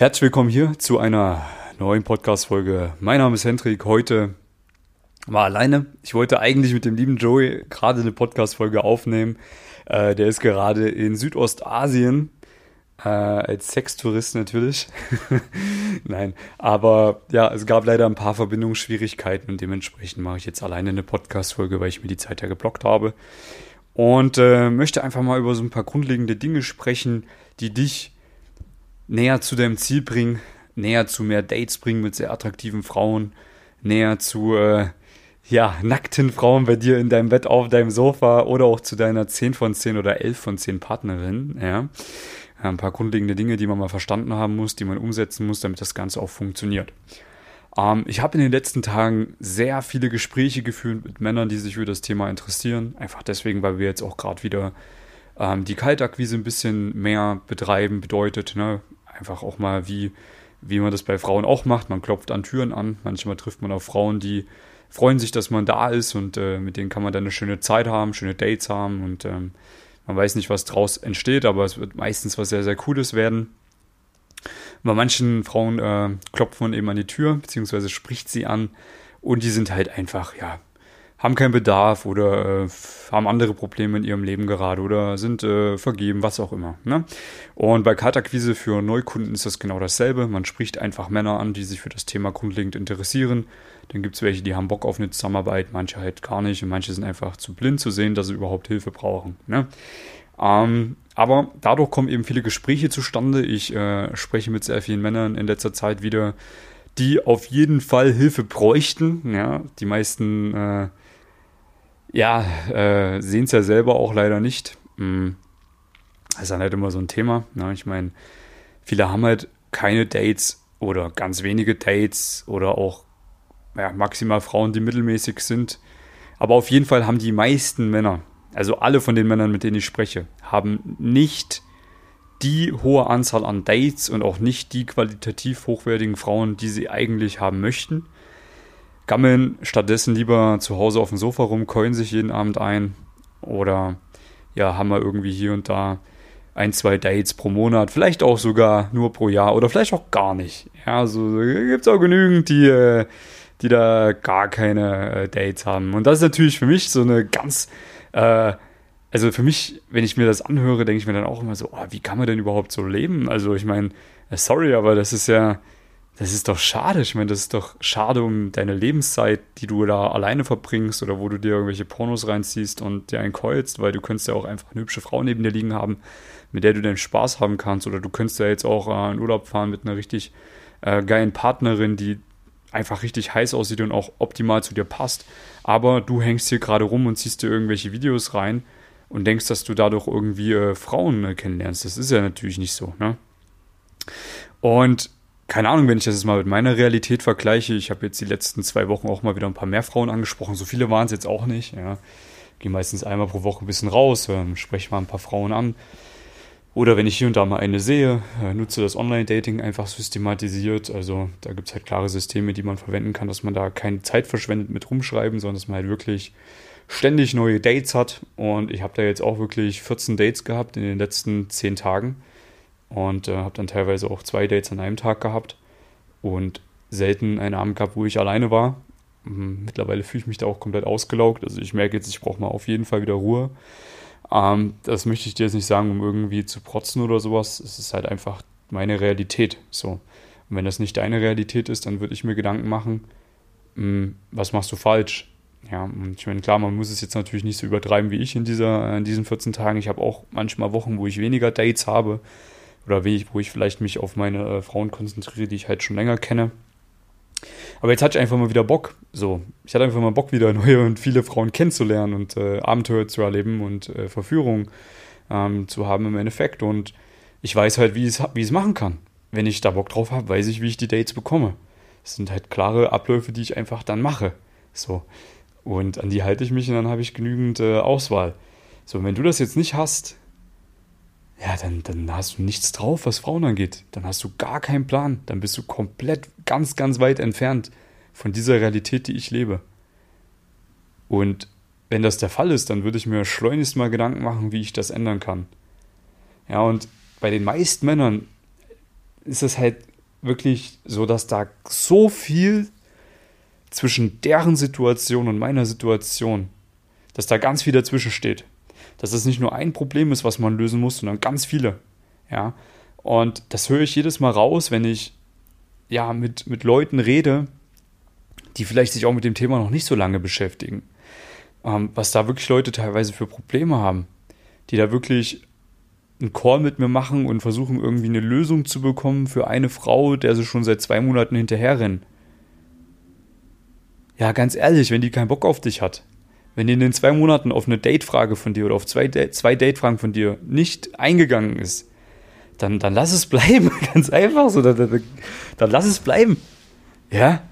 Herzlich willkommen hier zu einer neuen Podcast-Folge. Mein Name ist Hendrik. Heute war alleine. Ich wollte eigentlich mit dem lieben Joey gerade eine Podcast-Folge aufnehmen. Äh, der ist gerade in Südostasien. Äh, als Sextourist natürlich. Nein, aber ja, es gab leider ein paar Verbindungsschwierigkeiten und dementsprechend mache ich jetzt alleine eine Podcast-Folge, weil ich mir die Zeit ja geblockt habe. Und äh, möchte einfach mal über so ein paar grundlegende Dinge sprechen, die dich näher zu deinem Ziel bringen, näher zu mehr Dates bringen mit sehr attraktiven Frauen, näher zu äh, ja, nackten Frauen bei dir in deinem Bett auf deinem Sofa oder auch zu deiner 10 von 10 oder 11 von 10 Partnerin. Ja. Ein paar grundlegende Dinge, die man mal verstanden haben muss, die man umsetzen muss, damit das Ganze auch funktioniert. Ähm, ich habe in den letzten Tagen sehr viele Gespräche geführt mit Männern, die sich für das Thema interessieren. Einfach deswegen, weil wir jetzt auch gerade wieder ähm, die Kaltakquise ein bisschen mehr betreiben, bedeutet, ne, einfach auch mal, wie, wie man das bei Frauen auch macht. Man klopft an Türen an. Manchmal trifft man auf Frauen, die freuen sich, dass man da ist und äh, mit denen kann man dann eine schöne Zeit haben, schöne Dates haben und ähm, man weiß nicht, was draus entsteht, aber es wird meistens was sehr, sehr Cooles werden. Bei manchen Frauen äh, klopft man eben an die Tür, beziehungsweise spricht sie an und die sind halt einfach, ja, haben keinen Bedarf oder äh, haben andere Probleme in ihrem Leben gerade oder sind äh, vergeben, was auch immer. Ne? Und bei Kaltakquise für Neukunden ist das genau dasselbe. Man spricht einfach Männer an, die sich für das Thema grundlegend interessieren. Dann gibt es welche, die haben Bock auf eine Zusammenarbeit, manche halt gar nicht und manche sind einfach zu blind zu sehen, dass sie überhaupt Hilfe brauchen. Ne? Ähm, aber dadurch kommen eben viele Gespräche zustande. Ich äh, spreche mit sehr vielen Männern in letzter Zeit wieder, die auf jeden Fall Hilfe bräuchten. Ja, die meisten äh, ja, äh, sehen es ja selber auch leider nicht. Mhm. Das ist dann halt immer so ein Thema. Ne? Ich meine, viele haben halt keine Dates oder ganz wenige Dates oder auch ja, maximal Frauen, die mittelmäßig sind. Aber auf jeden Fall haben die meisten Männer, also alle von den Männern, mit denen ich spreche, haben nicht die hohe Anzahl an Dates und auch nicht die qualitativ hochwertigen Frauen, die sie eigentlich haben möchten gammeln stattdessen lieber zu Hause auf dem Sofa rum, keulen sich jeden Abend ein oder ja, haben wir irgendwie hier und da ein, zwei Dates pro Monat, vielleicht auch sogar nur pro Jahr oder vielleicht auch gar nicht. Ja, so gibt es auch genügend, die, die da gar keine äh, Dates haben. Und das ist natürlich für mich so eine ganz, äh, also für mich, wenn ich mir das anhöre, denke ich mir dann auch immer so, oh, wie kann man denn überhaupt so leben? Also ich meine, äh, sorry, aber das ist ja, das ist doch schade. Ich meine, das ist doch schade um deine Lebenszeit, die du da alleine verbringst oder wo du dir irgendwelche Pornos reinziehst und dir einen keulst, weil du könntest ja auch einfach eine hübsche Frau neben dir liegen haben, mit der du deinen Spaß haben kannst. Oder du könntest ja jetzt auch äh, in Urlaub fahren mit einer richtig äh, geilen Partnerin, die einfach richtig heiß aussieht und auch optimal zu dir passt. Aber du hängst hier gerade rum und ziehst dir irgendwelche Videos rein und denkst, dass du dadurch irgendwie äh, Frauen äh, kennenlernst. Das ist ja natürlich nicht so, ne? Und keine Ahnung, wenn ich das jetzt mal mit meiner Realität vergleiche, ich habe jetzt die letzten zwei Wochen auch mal wieder ein paar mehr Frauen angesprochen. So viele waren es jetzt auch nicht. Ja. Gehe meistens einmal pro Woche ein bisschen raus, äh, spreche mal ein paar Frauen an. Oder wenn ich hier und da mal eine sehe, äh, nutze das Online-Dating einfach systematisiert. Also da gibt es halt klare Systeme, die man verwenden kann, dass man da keine Zeit verschwendet mit rumschreiben, sondern dass man halt wirklich ständig neue Dates hat. Und ich habe da jetzt auch wirklich 14 Dates gehabt in den letzten 10 Tagen und äh, habe dann teilweise auch zwei Dates an einem Tag gehabt und selten einen Abend gehabt, wo ich alleine war. Mhm, mittlerweile fühle ich mich da auch komplett ausgelaugt. Also ich merke jetzt, ich brauche mal auf jeden Fall wieder Ruhe. Ähm, das möchte ich dir jetzt nicht sagen, um irgendwie zu protzen oder sowas. Es ist halt einfach meine Realität. So. Und wenn das nicht deine Realität ist, dann würde ich mir Gedanken machen, mh, hm, was machst du falsch? Ja, und ich meine, klar, man muss es jetzt natürlich nicht so übertreiben wie ich in, dieser, in diesen 14 Tagen. Ich habe auch manchmal Wochen, wo ich weniger Dates habe oder wie ich, wo ich vielleicht mich auf meine äh, Frauen konzentriere, die ich halt schon länger kenne. Aber jetzt hatte ich einfach mal wieder Bock. So, ich hatte einfach mal Bock, wieder neue und viele Frauen kennenzulernen und äh, Abenteuer zu erleben und äh, Verführung ähm, zu haben im Endeffekt. Und ich weiß halt, wie ich es machen kann. Wenn ich da Bock drauf habe, weiß ich, wie ich die Dates bekomme. Das sind halt klare Abläufe, die ich einfach dann mache. So. Und an die halte ich mich und dann habe ich genügend äh, Auswahl. So, wenn du das jetzt nicht hast, ja, dann, dann hast du nichts drauf, was Frauen angeht. Dann hast du gar keinen Plan. Dann bist du komplett ganz, ganz weit entfernt von dieser Realität, die ich lebe. Und wenn das der Fall ist, dann würde ich mir schleunigst mal Gedanken machen, wie ich das ändern kann. Ja, und bei den meisten Männern ist das halt wirklich so, dass da so viel zwischen deren Situation und meiner Situation, dass da ganz viel dazwischen steht. Dass es nicht nur ein Problem ist, was man lösen muss, sondern ganz viele. Ja. Und das höre ich jedes Mal raus, wenn ich ja mit, mit Leuten rede, die vielleicht sich auch mit dem Thema noch nicht so lange beschäftigen. Ähm, was da wirklich Leute teilweise für Probleme haben, die da wirklich einen Call mit mir machen und versuchen irgendwie eine Lösung zu bekommen für eine Frau, der sie schon seit zwei Monaten hinterherrennen. Ja, ganz ehrlich, wenn die keinen Bock auf dich hat, wenn in den zwei Monaten auf eine Date-Frage von dir oder auf zwei, zwei Date-Fragen von dir nicht eingegangen ist, dann, dann lass es bleiben. Ganz einfach so. Dann, dann, dann lass es bleiben. Ja?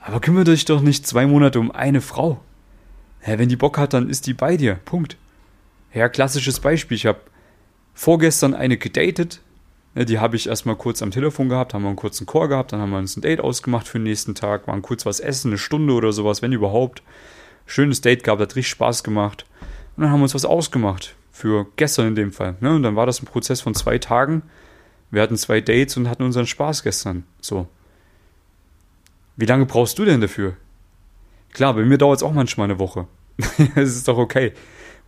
Aber kümmere dich doch nicht zwei Monate um eine Frau. Ja, wenn die Bock hat, dann ist die bei dir. Punkt. Ja, klassisches Beispiel. Ich habe vorgestern eine gedatet. Die habe ich erstmal kurz am Telefon gehabt, haben wir einen kurzen Chor gehabt, dann haben wir uns ein Date ausgemacht für den nächsten Tag, waren kurz was essen, eine Stunde oder sowas, wenn überhaupt. Schönes Date gehabt, hat richtig Spaß gemacht. Und dann haben wir uns was ausgemacht. Für gestern in dem Fall. Und dann war das ein Prozess von zwei Tagen. Wir hatten zwei Dates und hatten unseren Spaß gestern. So. Wie lange brauchst du denn dafür? Klar, bei mir dauert es auch manchmal eine Woche. das ist doch okay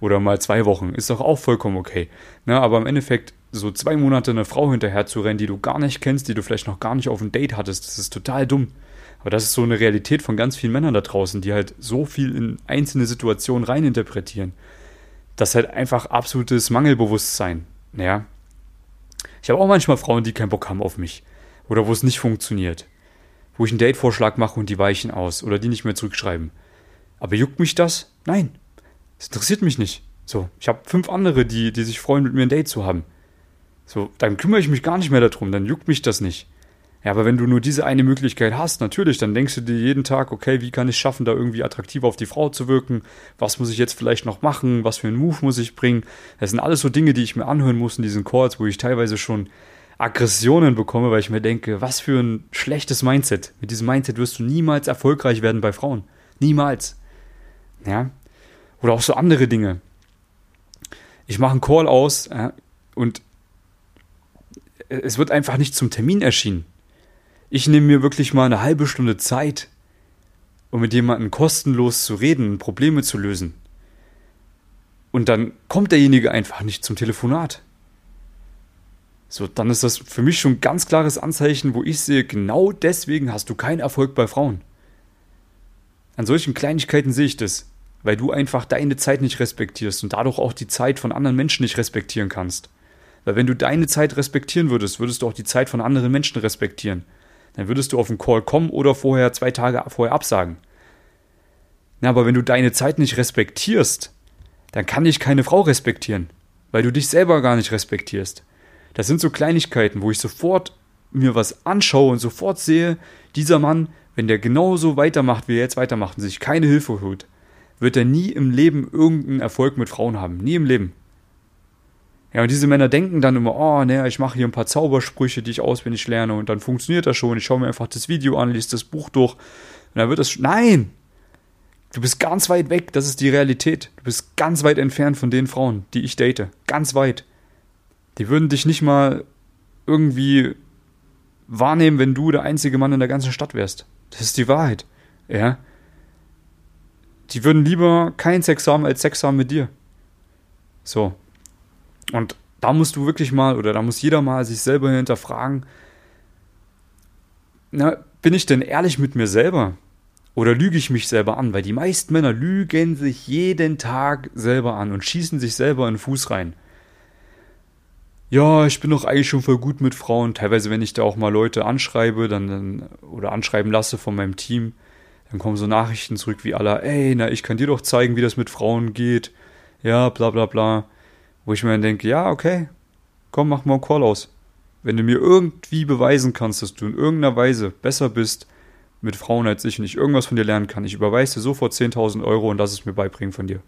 oder mal zwei Wochen. Ist doch auch vollkommen okay. Ne, aber im Endeffekt so zwei Monate eine Frau hinterher zu rennen, die du gar nicht kennst, die du vielleicht noch gar nicht auf ein Date hattest, das ist total dumm. Aber das ist so eine Realität von ganz vielen Männern da draußen, die halt so viel in einzelne Situationen reininterpretieren. Das ist halt einfach absolutes Mangelbewusstsein. Ja. Ich habe auch manchmal Frauen, die keinen Bock haben auf mich. Oder wo es nicht funktioniert. Wo ich einen Datevorschlag mache und die weichen aus. Oder die nicht mehr zurückschreiben. Aber juckt mich das? Nein. Das interessiert mich nicht. So, ich habe fünf andere, die, die sich freuen, mit mir ein Date zu haben. So, dann kümmere ich mich gar nicht mehr darum, dann juckt mich das nicht. Ja, aber wenn du nur diese eine Möglichkeit hast, natürlich, dann denkst du dir jeden Tag, okay, wie kann ich schaffen, da irgendwie attraktiv auf die Frau zu wirken? Was muss ich jetzt vielleicht noch machen? Was für einen Move muss ich bringen? Das sind alles so Dinge, die ich mir anhören muss in diesen Calls, wo ich teilweise schon Aggressionen bekomme, weil ich mir denke, was für ein schlechtes Mindset. Mit diesem Mindset wirst du niemals erfolgreich werden bei Frauen. Niemals. Ja, oder auch so andere Dinge. Ich mache einen Call aus äh, und es wird einfach nicht zum Termin erschienen. Ich nehme mir wirklich mal eine halbe Stunde Zeit, um mit jemandem kostenlos zu reden, Probleme zu lösen. Und dann kommt derjenige einfach nicht zum Telefonat. So, dann ist das für mich schon ein ganz klares Anzeichen, wo ich sehe, genau deswegen hast du keinen Erfolg bei Frauen. An solchen Kleinigkeiten sehe ich das weil du einfach deine Zeit nicht respektierst und dadurch auch die Zeit von anderen Menschen nicht respektieren kannst. Weil wenn du deine Zeit respektieren würdest, würdest du auch die Zeit von anderen Menschen respektieren. Dann würdest du auf einen Call kommen oder vorher zwei Tage vorher absagen. Na, aber wenn du deine Zeit nicht respektierst, dann kann ich keine Frau respektieren, weil du dich selber gar nicht respektierst. Das sind so Kleinigkeiten, wo ich sofort mir was anschaue und sofort sehe, dieser Mann, wenn der genauso weitermacht, wie er jetzt weitermacht und sich keine Hilfe holt, wird er nie im Leben irgendeinen Erfolg mit Frauen haben. Nie im Leben. Ja, und diese Männer denken dann immer, oh, ne, ich mache hier ein paar Zaubersprüche, die ich auswendig lerne und dann funktioniert das schon. Ich schaue mir einfach das Video an, lese das Buch durch und dann wird das. Nein! Du bist ganz weit weg, das ist die Realität. Du bist ganz weit entfernt von den Frauen, die ich date. Ganz weit. Die würden dich nicht mal irgendwie wahrnehmen, wenn du der einzige Mann in der ganzen Stadt wärst. Das ist die Wahrheit. Ja. Die würden lieber keinen Sex haben als Sex haben mit dir. So. Und da musst du wirklich mal, oder da muss jeder mal sich selber hinterfragen, na, bin ich denn ehrlich mit mir selber? Oder lüge ich mich selber an? Weil die meisten Männer lügen sich jeden Tag selber an und schießen sich selber in den Fuß rein. Ja, ich bin doch eigentlich schon voll gut mit Frauen. Teilweise, wenn ich da auch mal Leute anschreibe, dann, oder anschreiben lasse von meinem Team, dann kommen so Nachrichten zurück wie aller, ey, na, ich kann dir doch zeigen, wie das mit Frauen geht. Ja, bla bla bla. Wo ich mir dann denke, ja, okay, komm, mach mal einen Call aus. Wenn du mir irgendwie beweisen kannst, dass du in irgendeiner Weise besser bist mit Frauen als ich und ich irgendwas von dir lernen kann, ich überweise dir sofort 10.000 Euro und lass es mir beibringen von dir.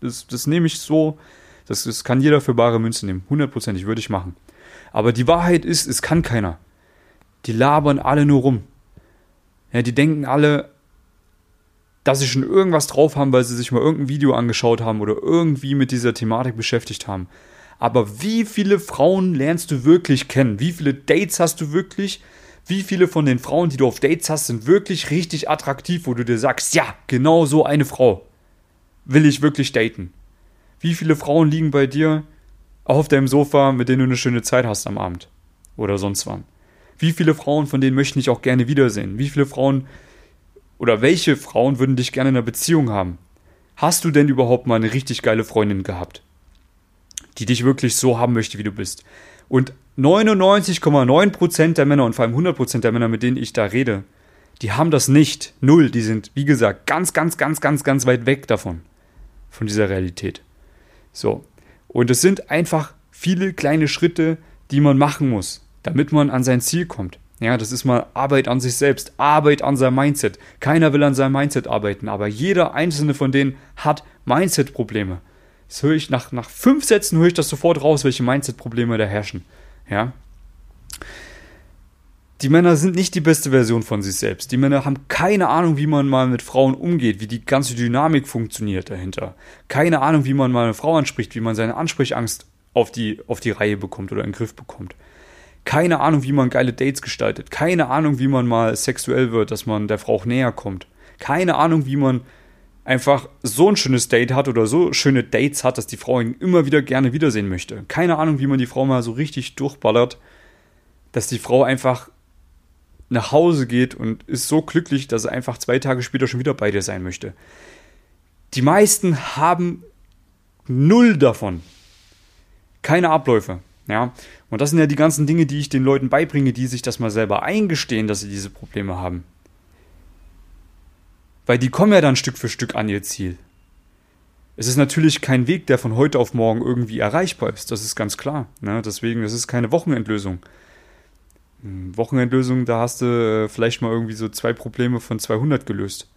Das, das nehme ich so, das, das kann jeder für bare Münze nehmen. Hundertprozentig würde ich machen. Aber die Wahrheit ist, es kann keiner. Die labern alle nur rum. Ja, die denken alle, dass sie schon irgendwas drauf haben, weil sie sich mal irgendein Video angeschaut haben oder irgendwie mit dieser Thematik beschäftigt haben. Aber wie viele Frauen lernst du wirklich kennen? Wie viele Dates hast du wirklich Wie viele von den Frauen, die du auf Dates hast, sind wirklich richtig attraktiv, wo du dir sagst, ja, genau so eine Frau will ich wirklich daten? Wie viele Frauen liegen bei dir auf deinem Sofa, mit denen du eine schöne Zeit hast am Abend? Oder sonst wann? Wie viele Frauen von denen möchten dich auch gerne wiedersehen? Wie viele Frauen oder welche Frauen würden dich gerne in einer Beziehung haben? Hast du denn überhaupt mal eine richtig geile Freundin gehabt, die dich wirklich so haben möchte, wie du bist? Und 99,9% der Männer und vor allem 100% der Männer, mit denen ich da rede, die haben das nicht. Null. Die sind, wie gesagt, ganz, ganz, ganz, ganz, ganz weit weg davon. Von dieser Realität. So. Und es sind einfach viele kleine Schritte, die man machen muss, damit man an sein Ziel kommt. Ja, das ist mal Arbeit an sich selbst, Arbeit an seinem Mindset. Keiner will an seinem Mindset arbeiten, aber jeder einzelne von denen hat Mindset-Probleme. Das höre ich nach, nach fünf Sätzen höre ich das sofort raus, welche Mindset-Probleme da herrschen. Ja. Die Männer sind nicht die beste Version von sich selbst. Die Männer haben keine Ahnung, wie man mal mit Frauen umgeht, wie die ganze Dynamik funktioniert dahinter. Keine Ahnung, wie man mal eine Frau anspricht, wie man seine Ansprechangst auf die, auf die Reihe bekommt oder in den Griff bekommt. Keine Ahnung, wie man geile Dates gestaltet. Keine Ahnung, wie man mal sexuell wird, dass man der Frau auch näher kommt. Keine Ahnung, wie man einfach so ein schönes Date hat oder so schöne Dates hat, dass die Frau ihn immer wieder gerne wiedersehen möchte. Keine Ahnung, wie man die Frau mal so richtig durchballert, dass die Frau einfach nach Hause geht und ist so glücklich, dass er einfach zwei Tage später schon wieder bei dir sein möchte. Die meisten haben null davon. Keine Abläufe. Ja, und das sind ja die ganzen Dinge, die ich den Leuten beibringe, die sich das mal selber eingestehen, dass sie diese Probleme haben. Weil die kommen ja dann Stück für Stück an ihr Ziel. Es ist natürlich kein Weg, der von heute auf morgen irgendwie erreichbar ist, das ist ganz klar. Ne? Deswegen, es ist keine Wochenendlösung. Hm, Wochenendlösung, da hast du äh, vielleicht mal irgendwie so zwei Probleme von 200 gelöst.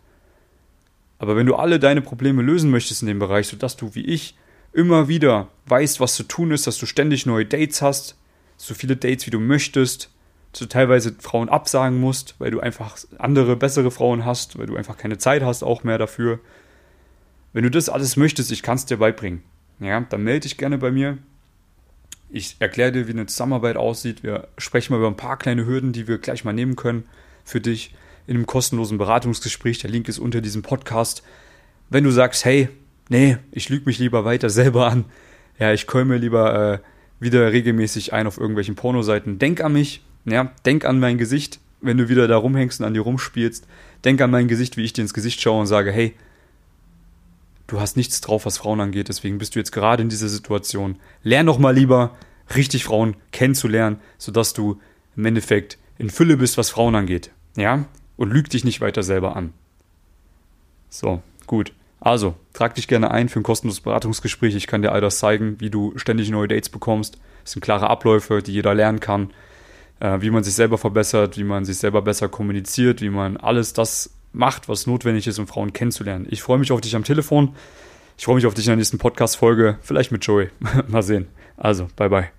Aber wenn du alle deine Probleme lösen möchtest in dem Bereich, sodass du wie ich immer wieder weißt, was zu tun ist, dass du ständig neue Dates hast, so viele Dates wie du möchtest, dass du teilweise Frauen absagen musst, weil du einfach andere, bessere Frauen hast, weil du einfach keine Zeit hast auch mehr dafür. Wenn du das alles möchtest, ich kann es dir beibringen. Ja, dann melde dich gerne bei mir. Ich erkläre dir, wie eine Zusammenarbeit aussieht. Wir sprechen mal über ein paar kleine Hürden, die wir gleich mal nehmen können für dich in einem kostenlosen Beratungsgespräch. Der Link ist unter diesem Podcast. Wenn du sagst, hey, nee, ich lüge mich lieber weiter selber an. Ja, ich mir lieber äh, wieder regelmäßig ein auf irgendwelchen Pornoseiten. Denk an mich, ja, denk an mein Gesicht, wenn du wieder da rumhängst und an dir rumspielst. Denk an mein Gesicht, wie ich dir ins Gesicht schaue und sage, hey, du hast nichts drauf, was Frauen angeht, deswegen bist du jetzt gerade in dieser Situation. Lern doch mal lieber, richtig Frauen kennenzulernen, sodass du im Endeffekt in Fülle bist, was Frauen angeht. Ja? Und lüg dich nicht weiter selber an. So, gut. Also, trag dich gerne ein für ein kostenloses Beratungsgespräch. Ich kann dir all das zeigen, wie du ständig neue Dates bekommst. Das sind klare Abläufe, die jeder lernen kann. Äh, wie man sich selber verbessert, wie man sich selber besser kommuniziert, wie man alles das macht, was notwendig ist, um Frauen kennenzulernen. Ich freue mich auf dich am Telefon. Ich freue mich auf dich in der nächsten Podcast-Folge. Vielleicht mit Joey. Mal sehen. Also, bye bye.